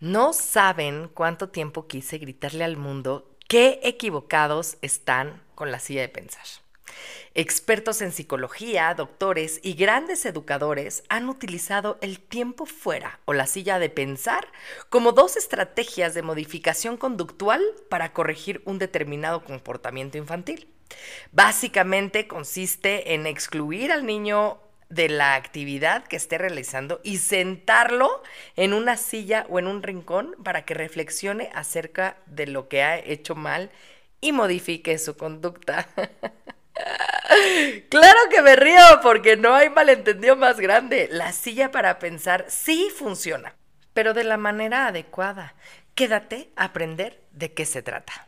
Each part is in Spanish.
No saben cuánto tiempo quise gritarle al mundo qué equivocados están con la silla de pensar. Expertos en psicología, doctores y grandes educadores han utilizado el tiempo fuera o la silla de pensar como dos estrategias de modificación conductual para corregir un determinado comportamiento infantil. Básicamente consiste en excluir al niño de la actividad que esté realizando y sentarlo en una silla o en un rincón para que reflexione acerca de lo que ha hecho mal y modifique su conducta. claro que me río porque no hay malentendido más grande. La silla para pensar sí funciona, pero de la manera adecuada. Quédate a aprender de qué se trata.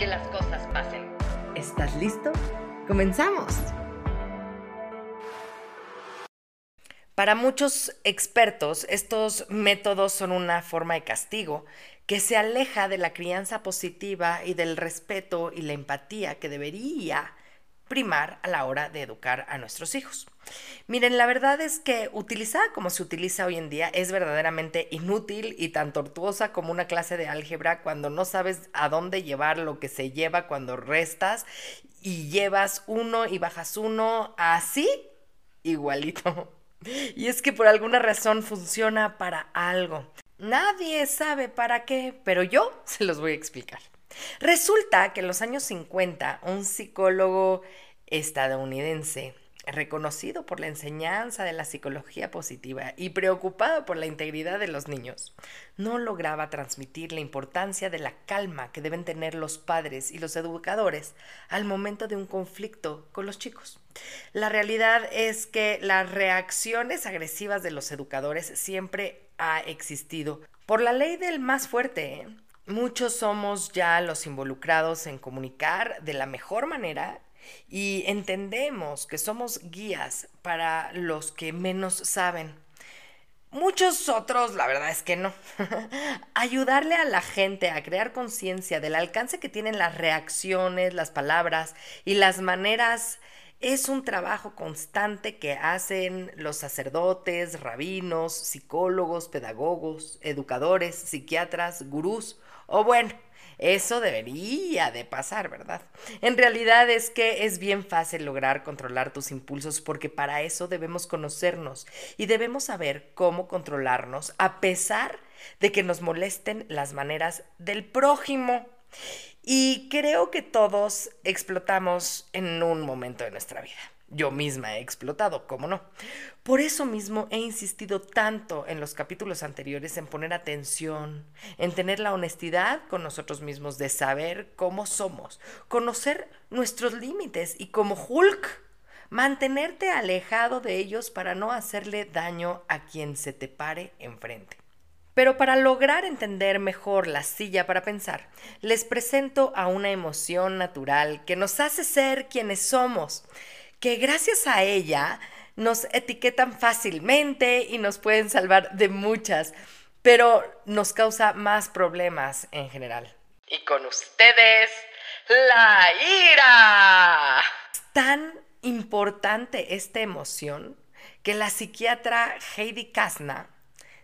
que las cosas pasen. ¿Estás listo? ¡Comenzamos! Para muchos expertos, estos métodos son una forma de castigo que se aleja de la crianza positiva y del respeto y la empatía que debería primar a la hora de educar a nuestros hijos. Miren, la verdad es que utilizada como se utiliza hoy en día es verdaderamente inútil y tan tortuosa como una clase de álgebra cuando no sabes a dónde llevar lo que se lleva cuando restas y llevas uno y bajas uno así igualito. Y es que por alguna razón funciona para algo. Nadie sabe para qué, pero yo se los voy a explicar. Resulta que en los años 50 un psicólogo estadounidense reconocido por la enseñanza de la psicología positiva y preocupado por la integridad de los niños, no lograba transmitir la importancia de la calma que deben tener los padres y los educadores al momento de un conflicto con los chicos. La realidad es que las reacciones agresivas de los educadores siempre ha existido por la ley del más fuerte. ¿eh? Muchos somos ya los involucrados en comunicar de la mejor manera y entendemos que somos guías para los que menos saben. Muchos otros, la verdad es que no. Ayudarle a la gente a crear conciencia del alcance que tienen las reacciones, las palabras y las maneras es un trabajo constante que hacen los sacerdotes, rabinos, psicólogos, pedagogos, educadores, psiquiatras, gurús o bueno, eso debería de pasar, ¿verdad? En realidad es que es bien fácil lograr controlar tus impulsos porque para eso debemos conocernos y debemos saber cómo controlarnos a pesar de que nos molesten las maneras del prójimo. Y creo que todos explotamos en un momento de nuestra vida. Yo misma he explotado, ¿cómo no? Por eso mismo he insistido tanto en los capítulos anteriores en poner atención, en tener la honestidad con nosotros mismos de saber cómo somos, conocer nuestros límites y como Hulk, mantenerte alejado de ellos para no hacerle daño a quien se te pare enfrente. Pero para lograr entender mejor la silla para pensar, les presento a una emoción natural que nos hace ser quienes somos que gracias a ella nos etiquetan fácilmente y nos pueden salvar de muchas, pero nos causa más problemas en general. Y con ustedes, la ira. Es tan importante esta emoción que la psiquiatra Heidi Kasna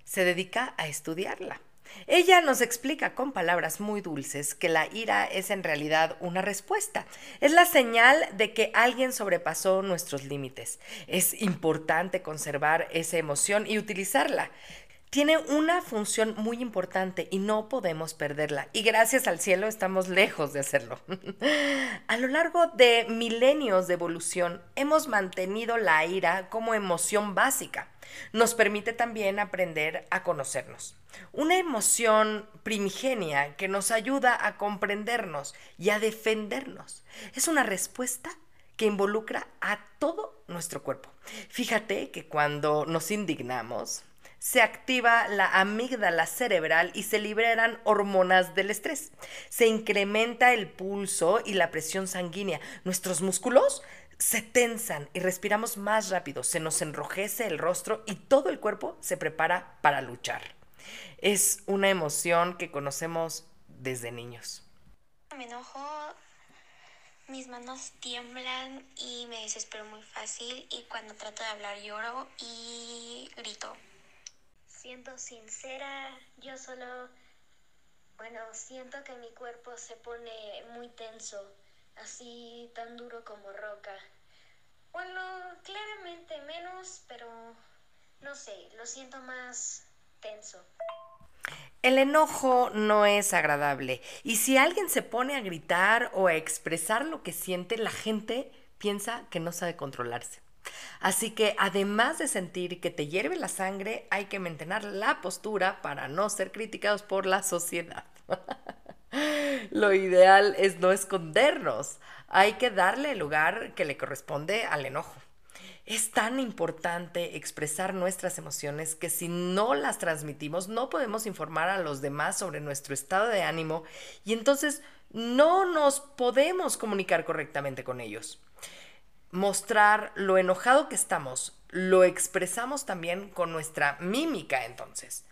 se dedica a estudiarla. Ella nos explica con palabras muy dulces que la ira es en realidad una respuesta. Es la señal de que alguien sobrepasó nuestros límites. Es importante conservar esa emoción y utilizarla. Tiene una función muy importante y no podemos perderla. Y gracias al cielo estamos lejos de hacerlo. A lo largo de milenios de evolución hemos mantenido la ira como emoción básica. Nos permite también aprender a conocernos. Una emoción primigenia que nos ayuda a comprendernos y a defendernos. Es una respuesta que involucra a todo nuestro cuerpo. Fíjate que cuando nos indignamos, se activa la amígdala cerebral y se liberan hormonas del estrés. Se incrementa el pulso y la presión sanguínea. Nuestros músculos se tensan y respiramos más rápido, se nos enrojece el rostro y todo el cuerpo se prepara para luchar. Es una emoción que conocemos desde niños. Me enojo, mis manos tiemblan y me desespero muy fácil y cuando trato de hablar lloro y grito. Siento sincera, yo solo, bueno, siento que mi cuerpo se pone muy tenso así tan duro como roca. Bueno, claramente menos, pero no sé, lo siento más tenso. El enojo no es agradable y si alguien se pone a gritar o a expresar lo que siente, la gente piensa que no sabe controlarse. Así que además de sentir que te hierve la sangre, hay que mantener la postura para no ser criticados por la sociedad. Lo ideal es no escondernos. Hay que darle el lugar que le corresponde al enojo. Es tan importante expresar nuestras emociones que si no las transmitimos no podemos informar a los demás sobre nuestro estado de ánimo y entonces no nos podemos comunicar correctamente con ellos. Mostrar lo enojado que estamos lo expresamos también con nuestra mímica entonces.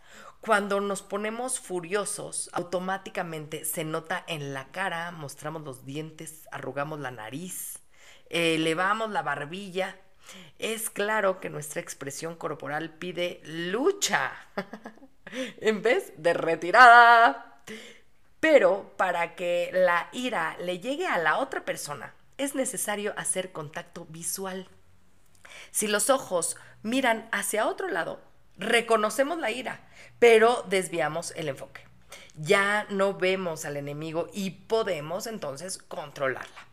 Cuando nos ponemos furiosos, automáticamente se nota en la cara, mostramos los dientes, arrugamos la nariz, elevamos la barbilla. Es claro que nuestra expresión corporal pide lucha en vez de retirada. Pero para que la ira le llegue a la otra persona, es necesario hacer contacto visual. Si los ojos miran hacia otro lado, reconocemos la ira, pero desviamos el enfoque. Ya no vemos al enemigo y podemos entonces controlarla.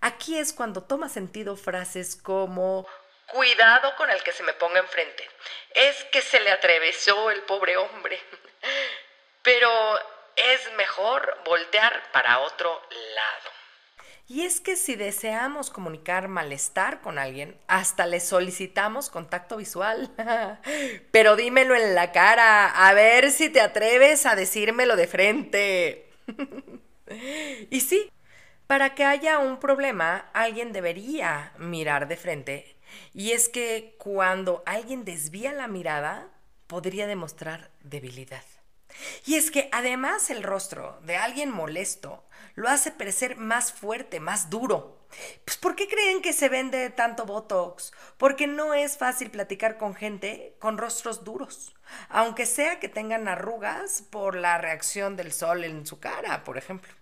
Aquí es cuando toma sentido frases como cuidado con el que se me ponga enfrente. Es que se le atravesó el pobre hombre. Pero es mejor voltear para otro lado. Y es que si deseamos comunicar malestar con alguien, hasta le solicitamos contacto visual. Pero dímelo en la cara, a ver si te atreves a decírmelo de frente. y sí, para que haya un problema, alguien debería mirar de frente. Y es que cuando alguien desvía la mirada, podría demostrar debilidad. Y es que además el rostro de alguien molesto lo hace parecer más fuerte, más duro. Pues ¿por qué creen que se vende tanto Botox? Porque no es fácil platicar con gente con rostros duros, aunque sea que tengan arrugas por la reacción del sol en su cara, por ejemplo.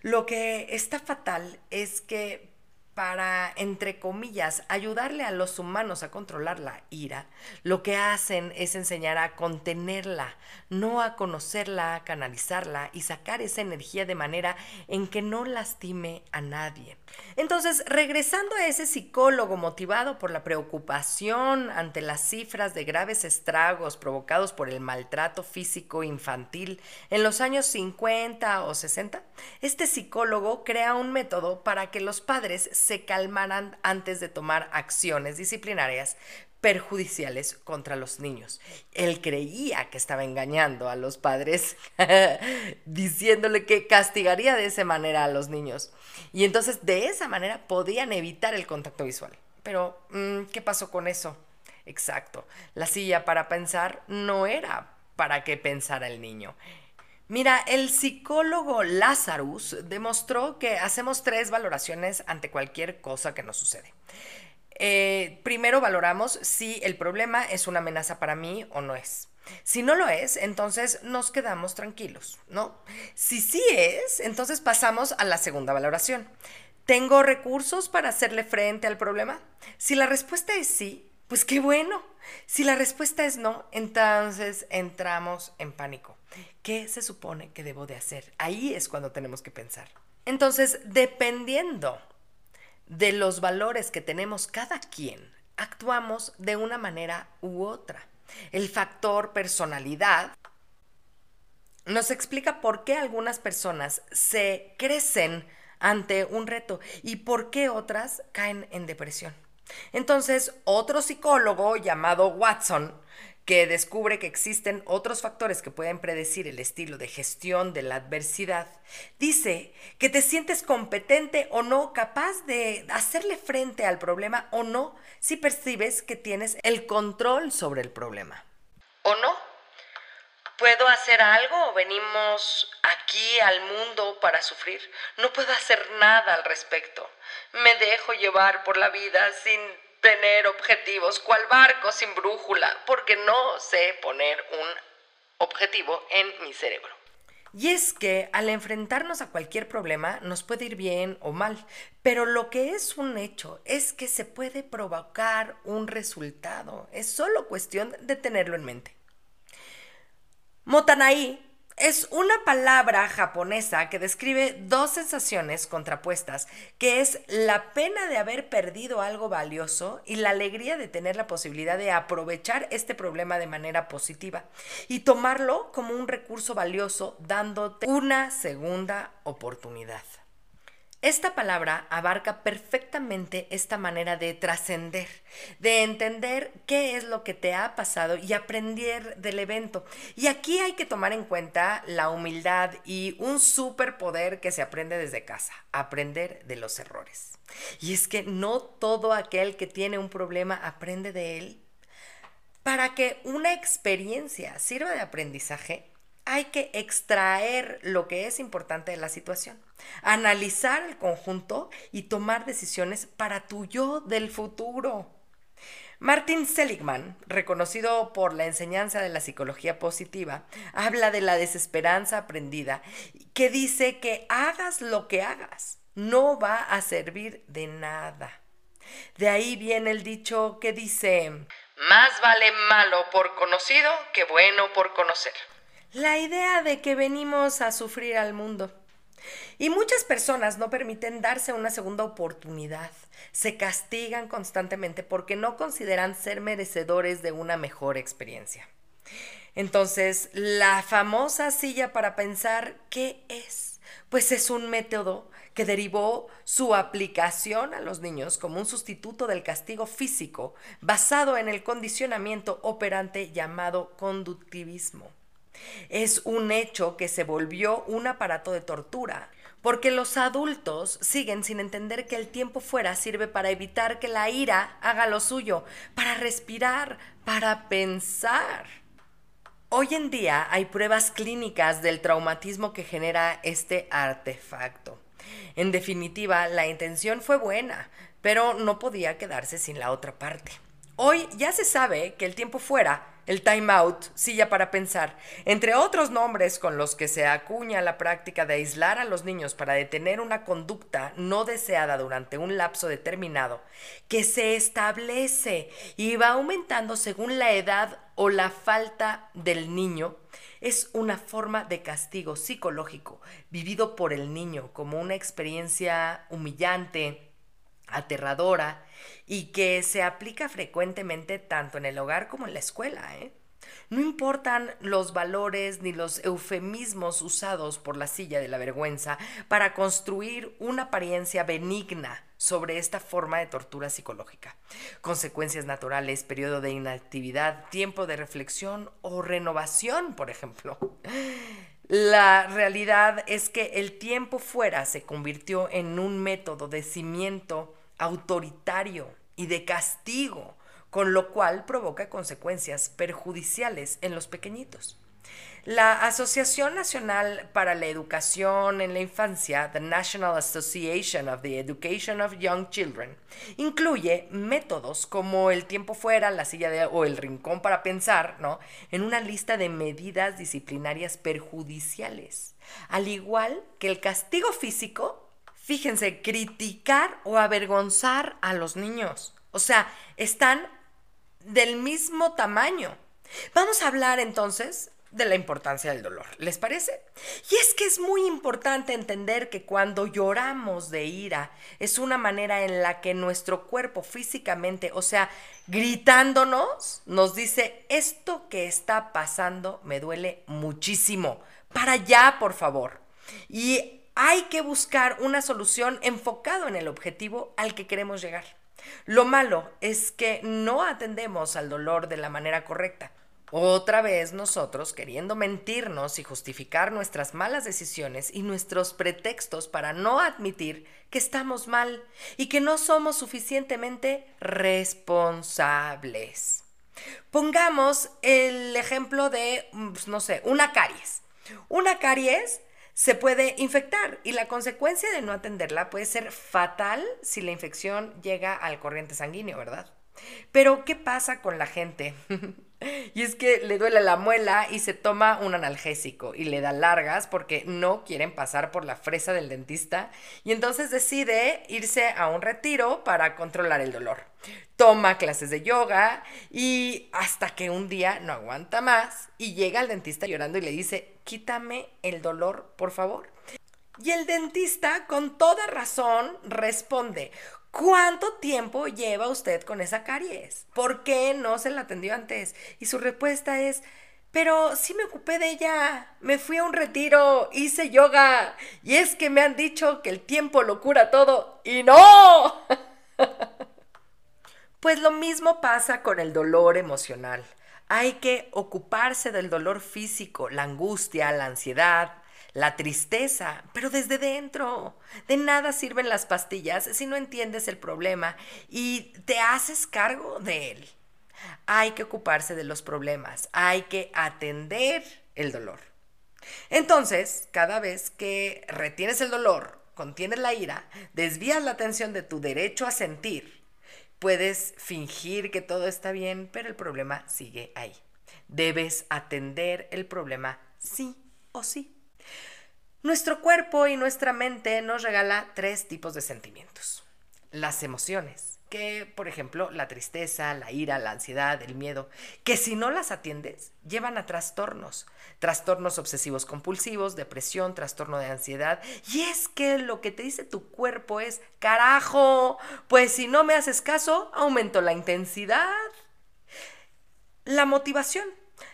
Lo que está fatal es que para, entre comillas, ayudarle a los humanos a controlar la ira, lo que hacen es enseñar a contenerla, no a conocerla, a canalizarla y sacar esa energía de manera en que no lastime a nadie. Entonces, regresando a ese psicólogo motivado por la preocupación ante las cifras de graves estragos provocados por el maltrato físico infantil en los años 50 o 60, este psicólogo crea un método para que los padres se calmaran antes de tomar acciones disciplinarias perjudiciales contra los niños. Él creía que estaba engañando a los padres, diciéndole que castigaría de esa manera a los niños. Y entonces de esa manera podían evitar el contacto visual. Pero, mm, ¿qué pasó con eso? Exacto. La silla para pensar no era para que pensara el niño. Mira, el psicólogo Lazarus demostró que hacemos tres valoraciones ante cualquier cosa que nos sucede. Eh, primero valoramos si el problema es una amenaza para mí o no es. Si no lo es, entonces nos quedamos tranquilos, ¿no? Si sí es, entonces pasamos a la segunda valoración. ¿Tengo recursos para hacerle frente al problema? Si la respuesta es sí, pues qué bueno. Si la respuesta es no, entonces entramos en pánico. ¿Qué se supone que debo de hacer? Ahí es cuando tenemos que pensar. Entonces, dependiendo de los valores que tenemos cada quien, actuamos de una manera u otra. El factor personalidad nos explica por qué algunas personas se crecen ante un reto y por qué otras caen en depresión. Entonces, otro psicólogo llamado Watson, que descubre que existen otros factores que pueden predecir el estilo de gestión de la adversidad, dice que te sientes competente o no, capaz de hacerle frente al problema o no, si percibes que tienes el control sobre el problema. ¿O no? ¿Puedo hacer algo o venimos aquí al mundo para sufrir? No puedo hacer nada al respecto. Me dejo llevar por la vida sin tener objetivos, cual barco sin brújula, porque no sé poner un objetivo en mi cerebro. Y es que al enfrentarnos a cualquier problema nos puede ir bien o mal, pero lo que es un hecho es que se puede provocar un resultado. Es solo cuestión de tenerlo en mente. Motanai es una palabra japonesa que describe dos sensaciones contrapuestas, que es la pena de haber perdido algo valioso y la alegría de tener la posibilidad de aprovechar este problema de manera positiva y tomarlo como un recurso valioso dándote una segunda oportunidad. Esta palabra abarca perfectamente esta manera de trascender, de entender qué es lo que te ha pasado y aprender del evento. Y aquí hay que tomar en cuenta la humildad y un superpoder que se aprende desde casa, aprender de los errores. Y es que no todo aquel que tiene un problema aprende de él. Para que una experiencia sirva de aprendizaje, hay que extraer lo que es importante de la situación, analizar el conjunto y tomar decisiones para tu yo del futuro. Martin Seligman, reconocido por la enseñanza de la psicología positiva, habla de la desesperanza aprendida, que dice que hagas lo que hagas, no va a servir de nada. De ahí viene el dicho que dice, más vale malo por conocido que bueno por conocer la idea de que venimos a sufrir al mundo. Y muchas personas no permiten darse una segunda oportunidad. Se castigan constantemente porque no consideran ser merecedores de una mejor experiencia. Entonces, la famosa silla para pensar, ¿qué es? Pues es un método que derivó su aplicación a los niños como un sustituto del castigo físico basado en el condicionamiento operante llamado conductivismo. Es un hecho que se volvió un aparato de tortura, porque los adultos siguen sin entender que el tiempo fuera sirve para evitar que la ira haga lo suyo, para respirar, para pensar. Hoy en día hay pruebas clínicas del traumatismo que genera este artefacto. En definitiva, la intención fue buena, pero no podía quedarse sin la otra parte. Hoy ya se sabe que el tiempo fuera el time out, silla para pensar, entre otros nombres con los que se acuña la práctica de aislar a los niños para detener una conducta no deseada durante un lapso determinado, que se establece y va aumentando según la edad o la falta del niño, es una forma de castigo psicológico vivido por el niño como una experiencia humillante, aterradora y que se aplica frecuentemente tanto en el hogar como en la escuela. ¿eh? No importan los valores ni los eufemismos usados por la silla de la vergüenza para construir una apariencia benigna sobre esta forma de tortura psicológica. Consecuencias naturales, periodo de inactividad, tiempo de reflexión o renovación, por ejemplo. La realidad es que el tiempo fuera se convirtió en un método de cimiento autoritario y de castigo, con lo cual provoca consecuencias perjudiciales en los pequeñitos. La Asociación Nacional para la Educación en la Infancia, the National Association of the Education of Young Children, incluye métodos como el tiempo fuera, la silla de, o el rincón para pensar, ¿no? En una lista de medidas disciplinarias perjudiciales, al igual que el castigo físico fíjense, criticar o avergonzar a los niños. O sea, están del mismo tamaño. Vamos a hablar entonces de la importancia del dolor. ¿Les parece? Y es que es muy importante entender que cuando lloramos de ira es una manera en la que nuestro cuerpo físicamente, o sea, gritándonos, nos dice, esto que está pasando me duele muchísimo. Para allá, por favor. Y hay que buscar una solución enfocado en el objetivo al que queremos llegar. Lo malo es que no atendemos al dolor de la manera correcta. Otra vez nosotros queriendo mentirnos y justificar nuestras malas decisiones y nuestros pretextos para no admitir que estamos mal y que no somos suficientemente responsables. Pongamos el ejemplo de, pues, no sé, una caries. Una caries se puede infectar y la consecuencia de no atenderla puede ser fatal si la infección llega al corriente sanguíneo, ¿verdad? Pero, ¿qué pasa con la gente? Y es que le duele la muela y se toma un analgésico y le da largas porque no quieren pasar por la fresa del dentista y entonces decide irse a un retiro para controlar el dolor. Toma clases de yoga y hasta que un día no aguanta más y llega al dentista llorando y le dice, quítame el dolor, por favor. Y el dentista, con toda razón, responde, ¿Cuánto tiempo lleva usted con esa caries? ¿Por qué no se la atendió antes? Y su respuesta es, pero sí me ocupé de ella. Me fui a un retiro, hice yoga. Y es que me han dicho que el tiempo lo cura todo. Y no. pues lo mismo pasa con el dolor emocional. Hay que ocuparse del dolor físico, la angustia, la ansiedad, la tristeza, pero desde dentro. De nada sirven las pastillas si no entiendes el problema y te haces cargo de él. Hay que ocuparse de los problemas, hay que atender el dolor. Entonces, cada vez que retienes el dolor, contienes la ira, desvías la atención de tu derecho a sentir, puedes fingir que todo está bien, pero el problema sigue ahí. Debes atender el problema sí o sí. Nuestro cuerpo y nuestra mente nos regala tres tipos de sentimientos. Las emociones, que por ejemplo la tristeza, la ira, la ansiedad, el miedo, que si no las atiendes llevan a trastornos, trastornos obsesivos compulsivos, depresión, trastorno de ansiedad. Y es que lo que te dice tu cuerpo es, carajo, pues si no me haces caso, aumento la intensidad. La motivación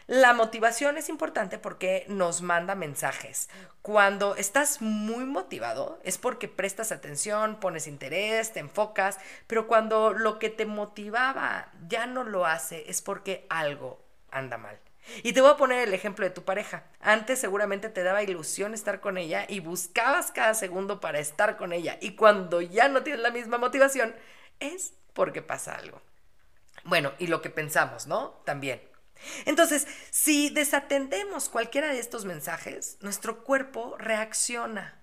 la motivación es importante porque nos manda mensajes. Cuando estás muy motivado es porque prestas atención, pones interés, te enfocas, pero cuando lo que te motivaba ya no lo hace es porque algo anda mal. Y te voy a poner el ejemplo de tu pareja. Antes seguramente te daba ilusión estar con ella y buscabas cada segundo para estar con ella. Y cuando ya no tienes la misma motivación, es porque pasa algo. Bueno, y lo que pensamos, ¿no? También. Entonces, si desatendemos cualquiera de estos mensajes, nuestro cuerpo reacciona.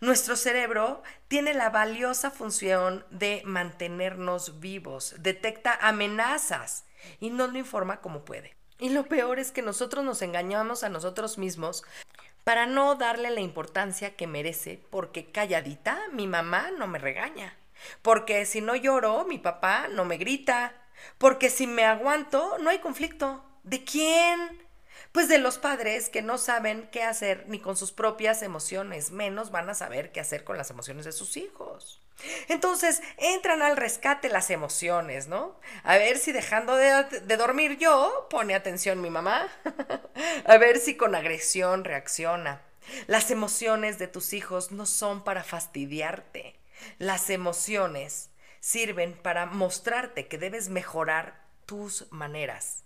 Nuestro cerebro tiene la valiosa función de mantenernos vivos, detecta amenazas y nos lo informa como puede. Y lo peor es que nosotros nos engañamos a nosotros mismos para no darle la importancia que merece, porque calladita mi mamá no me regaña, porque si no lloro mi papá no me grita, porque si me aguanto no hay conflicto. ¿De quién? Pues de los padres que no saben qué hacer ni con sus propias emociones, menos van a saber qué hacer con las emociones de sus hijos. Entonces entran al rescate las emociones, ¿no? A ver si dejando de, dormir yo pone atención mi mamá. a ver si con agresión reacciona. Las emociones de tus hijos no son para fastidiarte. Las emociones sirven para mostrarte que debes mejorar tus maneras.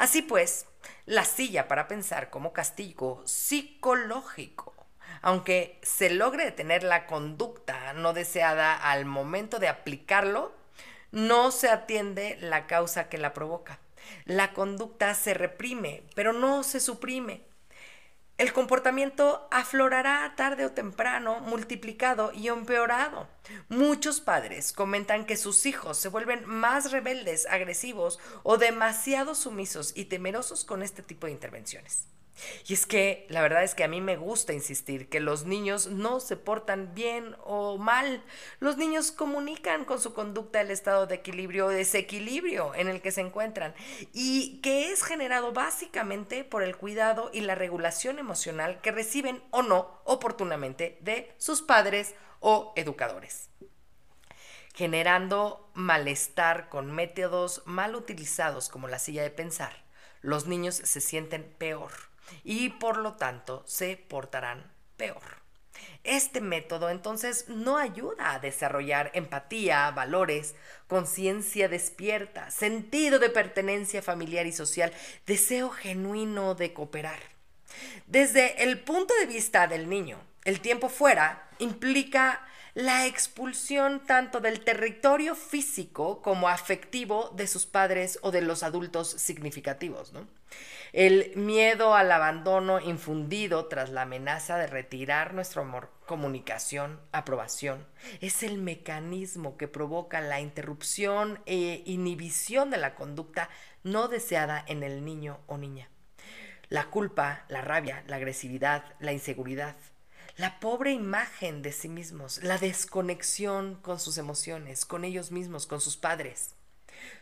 Así pues, la silla para pensar como castigo psicológico, aunque se logre detener la conducta no deseada al momento de aplicarlo, no se atiende la causa que la provoca. La conducta se reprime, pero no se suprime. El comportamiento aflorará tarde o temprano, multiplicado y empeorado. Muchos padres comentan que sus hijos se vuelven más rebeldes, agresivos o demasiado sumisos y temerosos con este tipo de intervenciones. Y es que la verdad es que a mí me gusta insistir que los niños no se portan bien o mal. Los niños comunican con su conducta el estado de equilibrio o desequilibrio en el que se encuentran y que es generado básicamente por el cuidado y la regulación emocional que reciben o no oportunamente de sus padres o educadores generando malestar con métodos mal utilizados como la silla de pensar, los niños se sienten peor y por lo tanto se portarán peor. Este método entonces no ayuda a desarrollar empatía, valores, conciencia despierta, sentido de pertenencia familiar y social, deseo genuino de cooperar. Desde el punto de vista del niño, el tiempo fuera implica la expulsión tanto del territorio físico como afectivo de sus padres o de los adultos significativos. El miedo al abandono infundido tras la amenaza de retirar nuestro amor, comunicación, aprobación, es el mecanismo que provoca la interrupción e inhibición de la conducta no deseada en el niño o niña. La culpa, la rabia, la agresividad, la inseguridad, la pobre imagen de sí mismos, la desconexión con sus emociones, con ellos mismos, con sus padres.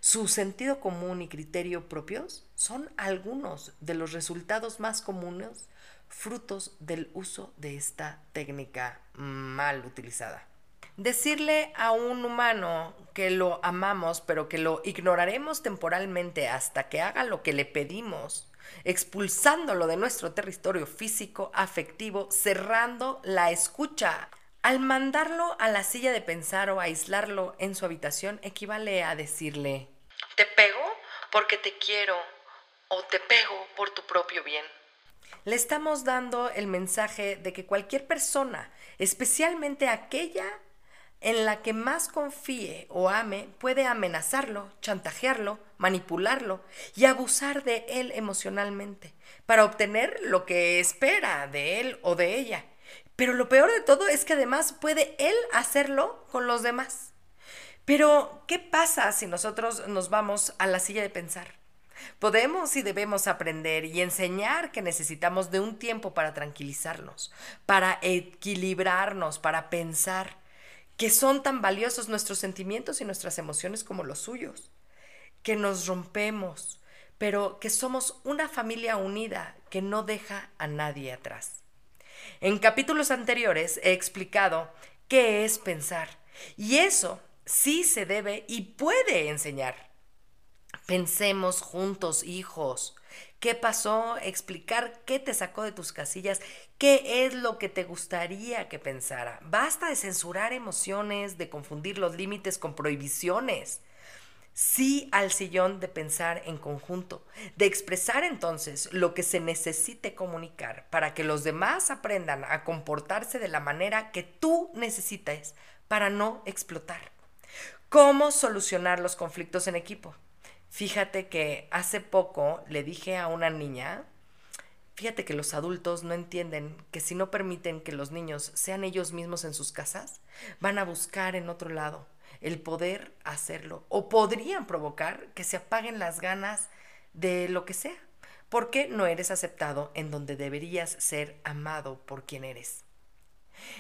Su sentido común y criterio propios son algunos de los resultados más comunes frutos del uso de esta técnica mal utilizada. Decirle a un humano que lo amamos pero que lo ignoraremos temporalmente hasta que haga lo que le pedimos expulsándolo de nuestro territorio físico, afectivo, cerrando la escucha. Al mandarlo a la silla de pensar o aislarlo en su habitación equivale a decirle, te pego porque te quiero o te pego por tu propio bien. Le estamos dando el mensaje de que cualquier persona, especialmente aquella en la que más confíe o ame puede amenazarlo, chantajearlo, manipularlo y abusar de él emocionalmente para obtener lo que espera de él o de ella. Pero lo peor de todo es que además puede él hacerlo con los demás. Pero, ¿qué pasa si nosotros nos vamos a la silla de pensar? Podemos y debemos aprender y enseñar que necesitamos de un tiempo para tranquilizarnos, para equilibrarnos, para pensar que son tan valiosos nuestros sentimientos y nuestras emociones como los suyos, que nos rompemos, pero que somos una familia unida que no deja a nadie atrás. En capítulos anteriores he explicado qué es pensar, y eso sí se debe y puede enseñar. Pensemos juntos, hijos, qué pasó, explicar qué te sacó de tus casillas, qué es lo que te gustaría que pensara. Basta de censurar emociones, de confundir los límites con prohibiciones. Sí al sillón de pensar en conjunto, de expresar entonces lo que se necesite comunicar para que los demás aprendan a comportarse de la manera que tú necesites para no explotar. ¿Cómo solucionar los conflictos en equipo? Fíjate que hace poco le dije a una niña, fíjate que los adultos no entienden que si no permiten que los niños sean ellos mismos en sus casas, van a buscar en otro lado el poder hacerlo o podrían provocar que se apaguen las ganas de lo que sea, porque no eres aceptado en donde deberías ser amado por quien eres.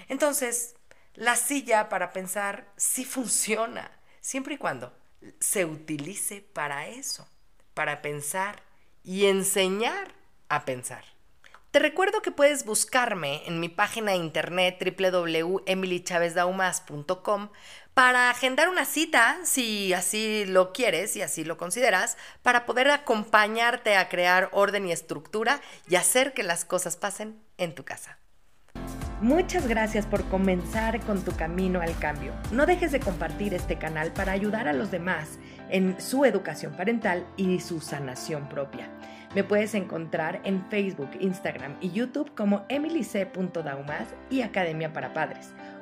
Entonces, la silla para pensar sí funciona, siempre y cuando se utilice para eso, para pensar y enseñar a pensar. Te recuerdo que puedes buscarme en mi página de internet www.emilychavezdaumas.com para agendar una cita, si así lo quieres y así lo consideras, para poder acompañarte a crear orden y estructura y hacer que las cosas pasen en tu casa. Muchas gracias por comenzar con tu camino al cambio. No dejes de compartir este canal para ayudar a los demás en su educación parental y su sanación propia. Me puedes encontrar en Facebook, Instagram y YouTube como emilyc.daumas y Academia para Padres.